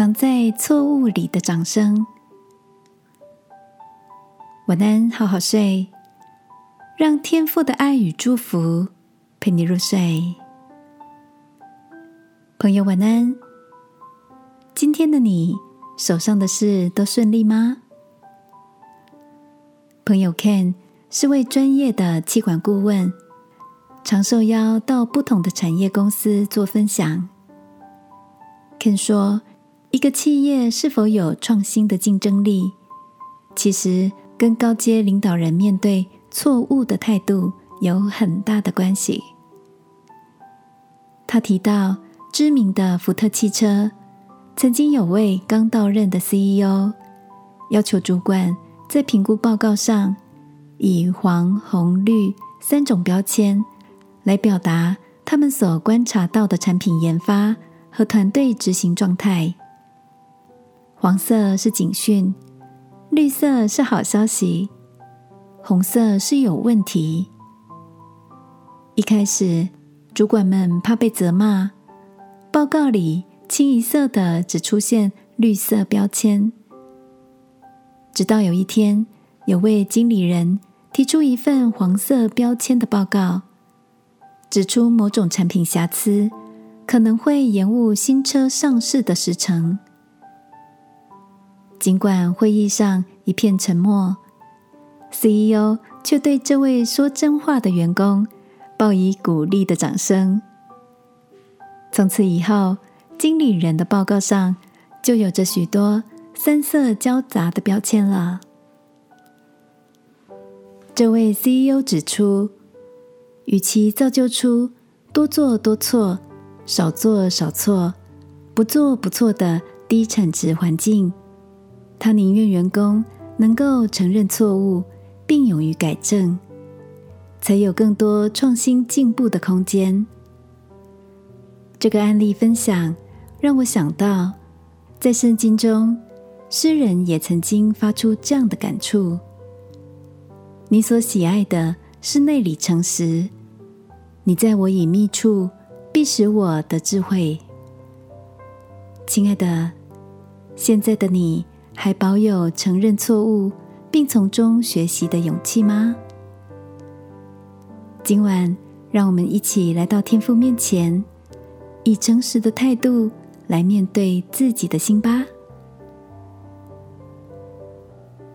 藏在错误里的掌声。晚安，好好睡，让天父的爱与祝福陪你入睡。朋友，晚安。今天的你手上的事都顺利吗？朋友 Ken 是位专业的气管顾问，常受邀到不同的产业公司做分享。Ken 说，一个企业是否有创新的竞争力，其实跟高阶领导人面对错误的态度有很大的关系。他提到，知名的福特汽车曾经有位刚到任的 CEO 要求主管在评估报告上以黄、红、绿三种标签来表达他们所观察到的产品研发和团队执行状态。黄色是警讯，绿色是好消息，红色是有问题。一开始，主管们怕被责骂，报告里清一色的只出现绿色标签。直到有一天，有位经理人提出一份黄色标签的报告，指出某种产品瑕疵可能会延误新车上市的时程。尽管会议上一片沉默，CEO 却对这位说真话的员工报以鼓励的掌声。从此以后，经理人的报告上就有着许多三色交杂的标签了。这位 CEO 指出，与其造就出多做多错、少做少错、不做不错的低产值环境。他宁愿员工能够承认错误，并勇于改正，才有更多创新进步的空间。这个案例分享让我想到，在圣经中，诗人也曾经发出这样的感触：“你所喜爱的是内里诚实，你在我隐秘处必使我的智慧。”亲爱的，现在的你。还保有承认错误并从中学习的勇气吗？今晚，让我们一起来到天父面前，以诚实的态度来面对自己的心吧。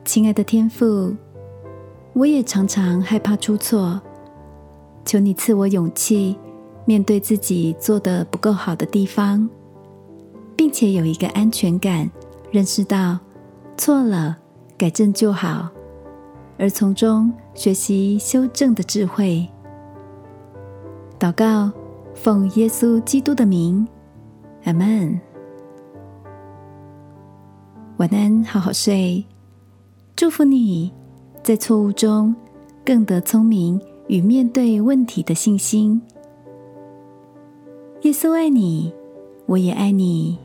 亲爱的天父，我也常常害怕出错，求你赐我勇气，面对自己做的不够好的地方，并且有一个安全感，认识到。错了，改正就好，而从中学习修正的智慧。祷告，奉耶稣基督的名，阿门。晚安，好好睡。祝福你在错误中更得聪明与面对问题的信心。耶稣爱你，我也爱你。